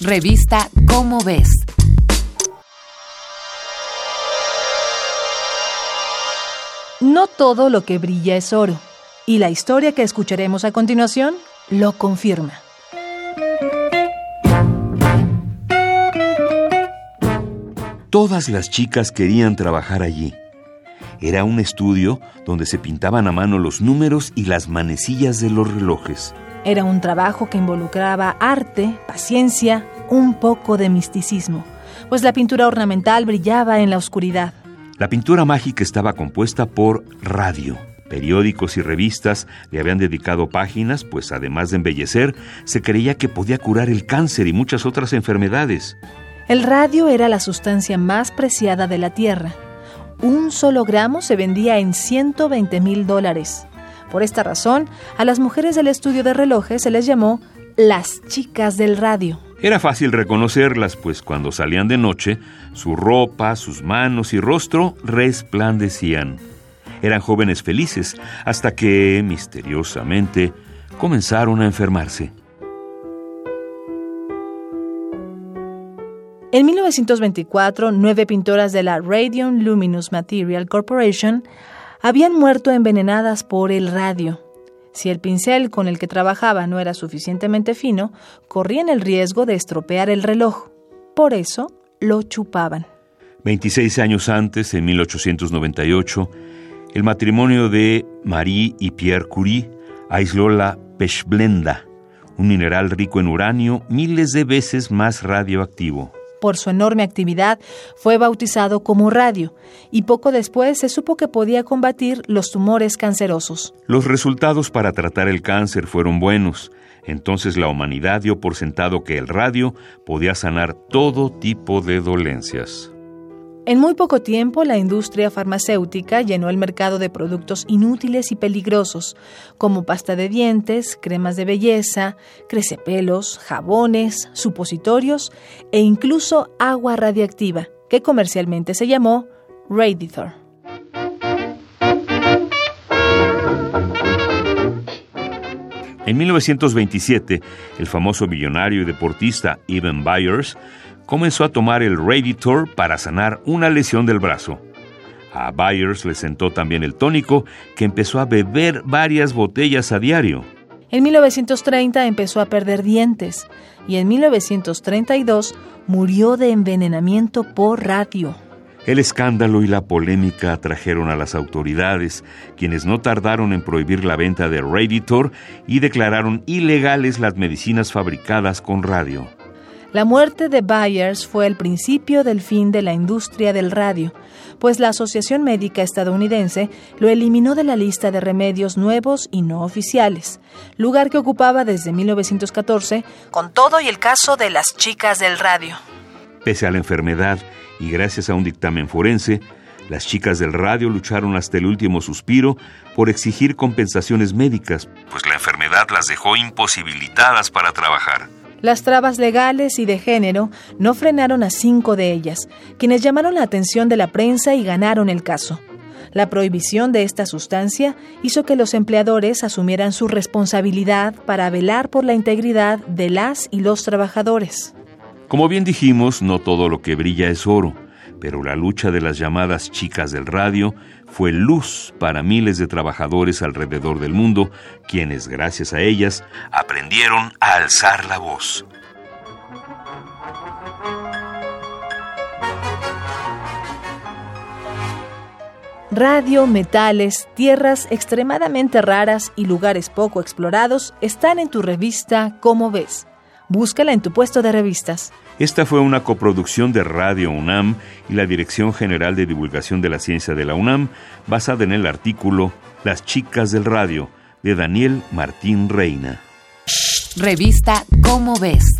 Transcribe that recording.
Revista Cómo ves. No todo lo que brilla es oro, y la historia que escucharemos a continuación lo confirma. Todas las chicas querían trabajar allí. Era un estudio donde se pintaban a mano los números y las manecillas de los relojes. Era un trabajo que involucraba arte, paciencia, un poco de misticismo, pues la pintura ornamental brillaba en la oscuridad. La pintura mágica estaba compuesta por radio. Periódicos y revistas le habían dedicado páginas, pues además de embellecer, se creía que podía curar el cáncer y muchas otras enfermedades. El radio era la sustancia más preciada de la Tierra. Un solo gramo se vendía en 120 mil dólares. Por esta razón, a las mujeres del estudio de relojes se les llamó las chicas del radio. Era fácil reconocerlas, pues cuando salían de noche, su ropa, sus manos y rostro resplandecían. Eran jóvenes felices, hasta que, misteriosamente, comenzaron a enfermarse. En 1924, nueve pintoras de la Radium Luminous Material Corporation habían muerto envenenadas por el radio. Si el pincel con el que trabajaba no era suficientemente fino, corrían el riesgo de estropear el reloj. Por eso lo chupaban. 26 años antes, en 1898, el matrimonio de Marie y Pierre Curie aisló la pechblenda, un mineral rico en uranio miles de veces más radioactivo por su enorme actividad, fue bautizado como radio y poco después se supo que podía combatir los tumores cancerosos. Los resultados para tratar el cáncer fueron buenos. Entonces la humanidad dio por sentado que el radio podía sanar todo tipo de dolencias. En muy poco tiempo, la industria farmacéutica llenó el mercado de productos inútiles y peligrosos, como pasta de dientes, cremas de belleza, crecepelos, jabones, supositorios e incluso agua radiactiva, que comercialmente se llamó Radiator. En 1927, el famoso millonario y deportista Evan Byers comenzó a tomar el Raditor para sanar una lesión del brazo. A Byers le sentó también el tónico, que empezó a beber varias botellas a diario. En 1930 empezó a perder dientes y en 1932 murió de envenenamiento por radio. El escándalo y la polémica atrajeron a las autoridades, quienes no tardaron en prohibir la venta de Raditor y declararon ilegales las medicinas fabricadas con radio. La muerte de Byers fue el principio del fin de la industria del radio, pues la Asociación Médica Estadounidense lo eliminó de la lista de remedios nuevos y no oficiales, lugar que ocupaba desde 1914, con todo y el caso de las chicas del radio. Pese a la enfermedad y gracias a un dictamen forense, las chicas del radio lucharon hasta el último suspiro por exigir compensaciones médicas, pues la enfermedad las dejó imposibilitadas para trabajar. Las trabas legales y de género no frenaron a cinco de ellas, quienes llamaron la atención de la prensa y ganaron el caso. La prohibición de esta sustancia hizo que los empleadores asumieran su responsabilidad para velar por la integridad de las y los trabajadores. Como bien dijimos, no todo lo que brilla es oro pero la lucha de las llamadas chicas del radio fue luz para miles de trabajadores alrededor del mundo, quienes gracias a ellas aprendieron a alzar la voz. Radio, metales, tierras extremadamente raras y lugares poco explorados están en tu revista Cómo ves. Búscala en tu puesto de revistas. Esta fue una coproducción de Radio UNAM y la Dirección General de Divulgación de la Ciencia de la UNAM, basada en el artículo Las chicas del radio de Daniel Martín Reina. Revista Cómo ves.